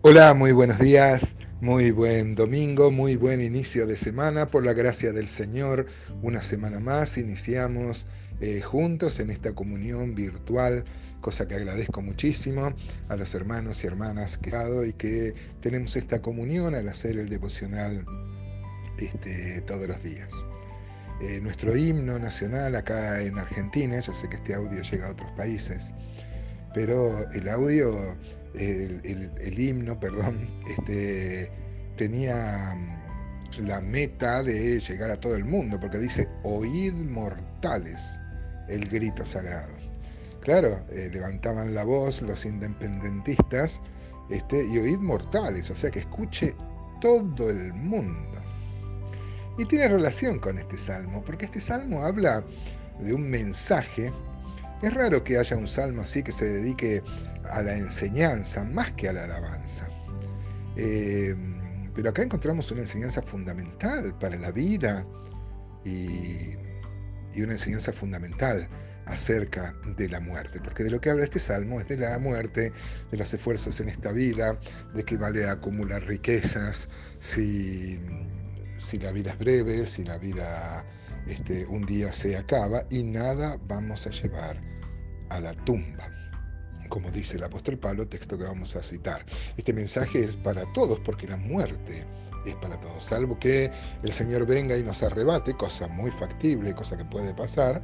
Hola, muy buenos días, muy buen domingo, muy buen inicio de semana. Por la gracia del Señor, una semana más iniciamos eh, juntos en esta comunión virtual, cosa que agradezco muchísimo a los hermanos y hermanas que dado y que tenemos esta comunión al hacer el devocional este, todos los días. Eh, nuestro himno nacional acá en Argentina, yo sé que este audio llega a otros países, pero el audio el, himno, perdón, este, tenía mm, la meta de llegar a todo el mundo, porque dice, oíd mortales el grito sagrado. Claro, eh, levantaban la voz los independentistas este, y oíd mortales, o sea que escuche todo el mundo. Y tiene relación con este salmo, porque este salmo habla de un mensaje. Es raro que haya un salmo así que se dedique a la enseñanza más que a la alabanza. Eh, pero acá encontramos una enseñanza fundamental para la vida y, una enseñanza fundamental acerca de la muerte, porque de lo que habla este salmo es de la muerte, de los esfuerzos en esta vida, de que vale acumular riquezas si, si la vida es breve, si la vida este, un día se acaba y nada vamos a llevar a la tumba como dice el apóstol Pablo, texto que vamos a citar. Este mensaje es para todos porque la muerte es para todos, salvo que el Señor venga y nos arrebate, cosa muy factible, cosa que puede pasar,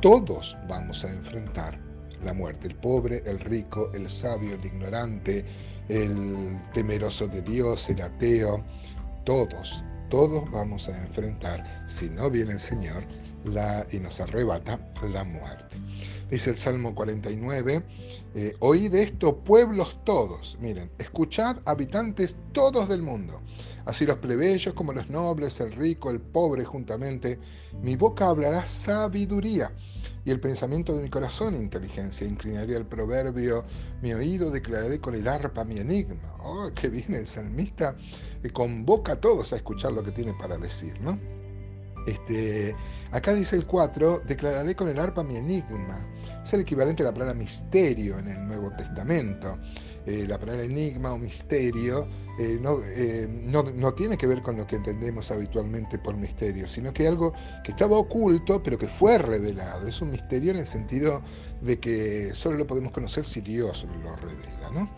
todos vamos a enfrentar la muerte, el pobre, el rico, el sabio, el ignorante, el temeroso de Dios, el ateo, todos, todos vamos a enfrentar, si no viene el Señor la, y nos arrebata, la muerte. Dice el Salmo 49, eh, oíd esto pueblos todos, miren, escuchad habitantes todos del mundo, así los plebeyos como los nobles, el rico, el pobre juntamente, mi boca hablará sabiduría y el pensamiento de mi corazón inteligencia, inclinaré el proverbio, mi oído declararé con el arpa mi enigma. Oh, qué bien el salmista convoca a todos a escuchar lo que tiene para decir, ¿no? Este, acá dice el 4, declararé con el arpa mi enigma. Es el equivalente a la palabra misterio en el Nuevo Testamento. Eh, la palabra enigma o misterio eh, eh, no, no, tiene que ver con lo que entendemos habitualmente por misterio, sino que algo que estaba oculto pero que fue revelado. Es un misterio en el sentido de que solo lo podemos conocer si Dios lo revela. ¿no?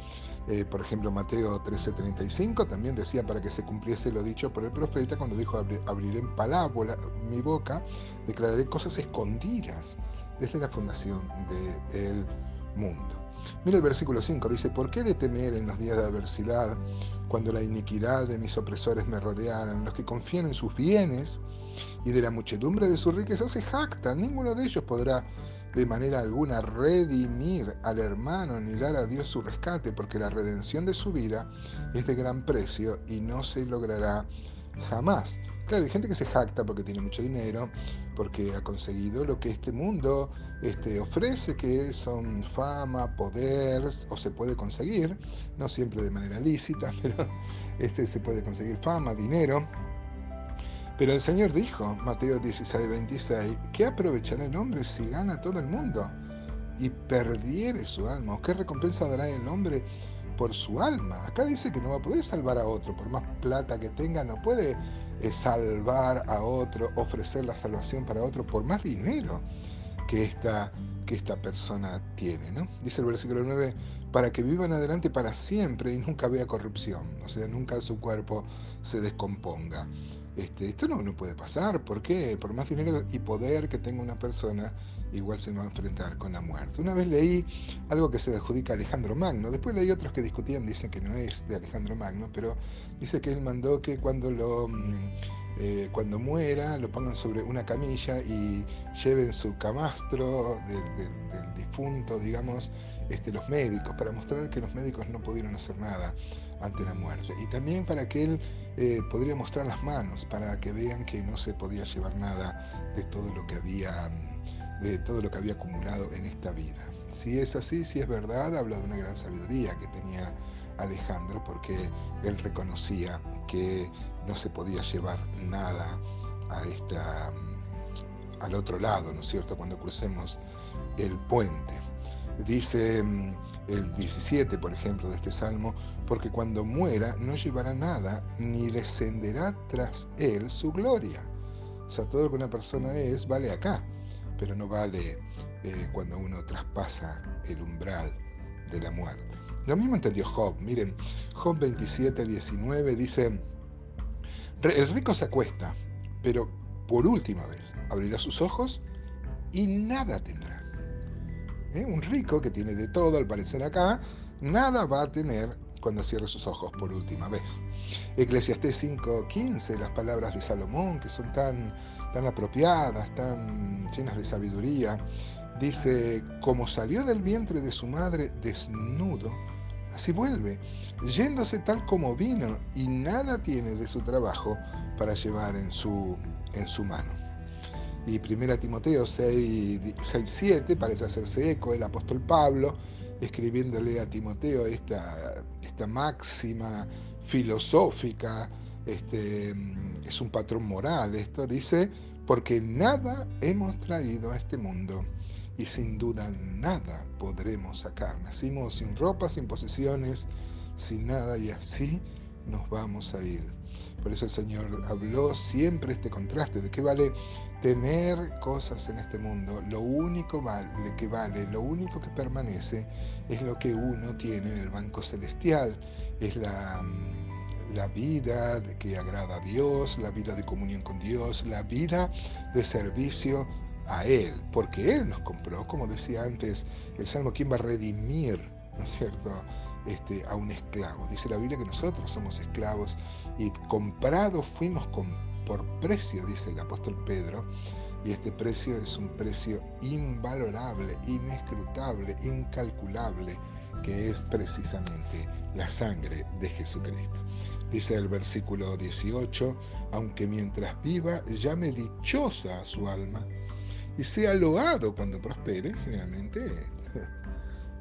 Eh, por ejemplo, Mateo 13:35 también decía para que se cumpliese lo dicho por el profeta cuando dijo, abriré en palabra mi boca, declararé cosas escondidas desde la fundación del mundo. Mira el versículo 5, dice, ¿por qué de temer en los días de adversidad, cuando la iniquidad de mis opresores me rodearan, los que confían en sus bienes y de la muchedumbre de sus riquezas se jactan, ninguno de ellos podrá de manera alguna redimir al hermano ni dar a Dios su rescate, porque la redención de su vida es de gran precio y no se logrará jamás. Claro, hay gente que se jacta porque tiene mucho dinero, porque ha conseguido lo que este mundo este, ofrece, que son fama, poder, o se puede conseguir, no siempre de manera lícita, pero este, se puede conseguir fama, dinero, pero el Señor dijo, Mateo 16, 26, ¿qué aprovechará el hombre si gana todo el mundo y perdiere su alma? ¿O qué recompensa dará el hombre por su alma? Acá dice que no va a poder salvar a otro, por más plata que tenga, no puede eh, salvar a otro, ofrecer la salvación para otro, por más dinero que esta, que esta persona tiene. ¿no? Dice el versículo 9, para que vivan adelante para siempre y nunca vea corrupción, o sea, nunca su cuerpo se descomponga. Este, esto no, puede pasar. ¿Por qué? Por más dinero y poder que tenga una persona, igual se va a enfrentar con la muerte. Una vez leí algo que se adjudica a Alejandro Magno. Después leí otros que discutían, dicen que no es de Alejandro Magno, pero dice que él mandó que cuando lo... Mm, eh, cuando muera lo pongan sobre una camilla y lleven su camastro del, difunto, digamos, este, los médicos, para mostrar que los médicos no pudieron hacer nada ante la muerte. Y también para que él eh, podría mostrar las manos, para que vean que no se podía llevar nada de todo lo que había, de todo lo que había acumulado en esta vida. Si es así, si es verdad, habla de una gran sabiduría que tenía Alejandro, porque él reconocía que no se podía llevar nada a esta, al otro lado, ¿no es cierto?, cuando crucemos el puente. Dice mm, el 17, por ejemplo, de este salmo, porque cuando muera no llevará nada, ni descenderá tras él su gloria. O sea, todo lo que una persona es vale acá, pero no vale eh, cuando uno traspasa el umbral de la muerte. Lo mismo entendió Job. Miren, Job 27, 19 dice, el rico se acuesta, pero por última vez abrirá sus ojos y nada tendrá. ¿Eh? Un rico que tiene de todo, al parecer acá, nada va a tener cuando cierre sus ojos por última vez. Eclesiastés 5:15, las palabras de Salomón, que son tan, tan apropiadas, tan llenas de sabiduría, dice, como salió del vientre de su madre desnudo, así vuelve, yéndose tal como vino, y nada tiene de su trabajo para llevar en su, en su mano. Y 1 Timoteo 6, 7 parece hacerse eco el apóstol Pablo, escribiéndole a Timoteo esta, esta máxima filosófica, este, es un patrón moral, esto dice, porque nada hemos traído a este mundo y sin duda nada podremos sacar. Nacimos sin ropa, sin posesiones, sin nada y así nos vamos a ir. Por eso el Señor habló siempre este contraste de qué vale tener cosas en este mundo. Lo único vale, que vale, lo único que permanece es lo que uno tiene en el banco celestial. Es la, la vida que agrada a Dios, la vida de comunión con Dios, la vida de servicio a Él, porque Él nos compró, como decía antes el Salmo, ¿quién va a redimir, ¿no es cierto?, este, a un esclavo. Dice la Biblia que nosotros somos esclavos y comprados fuimos por precio, dice el apóstol Pedro, y este precio es un precio invalorable, inescrutable, incalculable, que es precisamente la sangre de Jesucristo. Dice el versículo 18, aunque mientras viva llame dichosa a su alma, y sea loado cuando prospere, generalmente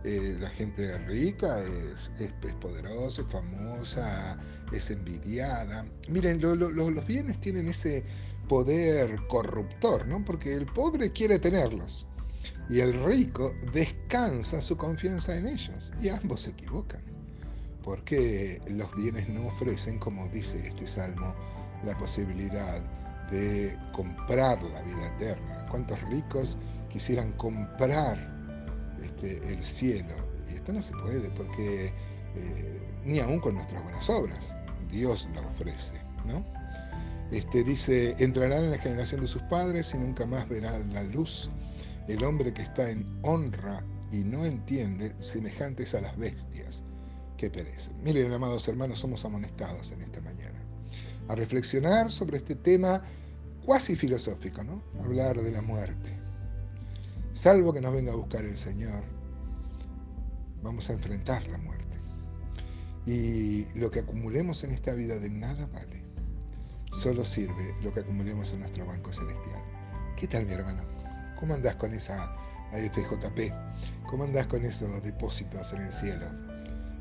eh, la gente rica es, poderosa, es famosa, es envidiada. Miren, los bienes tienen ese poder corruptor, ¿no? Porque el pobre quiere tenerlos y el rico descansa su confianza en ellos y ambos se equivocan. Porque los bienes no ofrecen, como dice este salmo, la posibilidad de comprar la vida eterna. ¿Cuántos ricos quisieran comprar este, el cielo? Y esto no se puede porque eh, ni aún con nuestras buenas obras, Dios la ofrece, ¿no? Este, dice, entrarán en la generación de sus padres y nunca más verán la luz. El hombre que está en honra y no entiende, semejantes a las bestias que perecen. Miren, amados hermanos, somos amonestados en esta mañana a reflexionar sobre este tema cuasi filosófico, ¿no? Hablar de la muerte. Salvo que nos venga a buscar el Señor, vamos a enfrentar la muerte. Y lo que acumulemos en esta vida de nada vale. Solo sirve lo que acumulemos en nuestro banco celestial. ¿Qué tal, mi hermano? ¿Cómo andás con esa AFJP? ¿Cómo andás con esos depósitos en el cielo?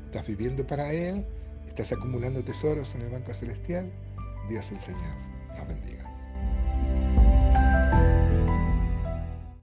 ¿Estás viviendo para Él? ¿Estás acumulando tesoros en el banco celestial? Dios el Señor nos bendiga.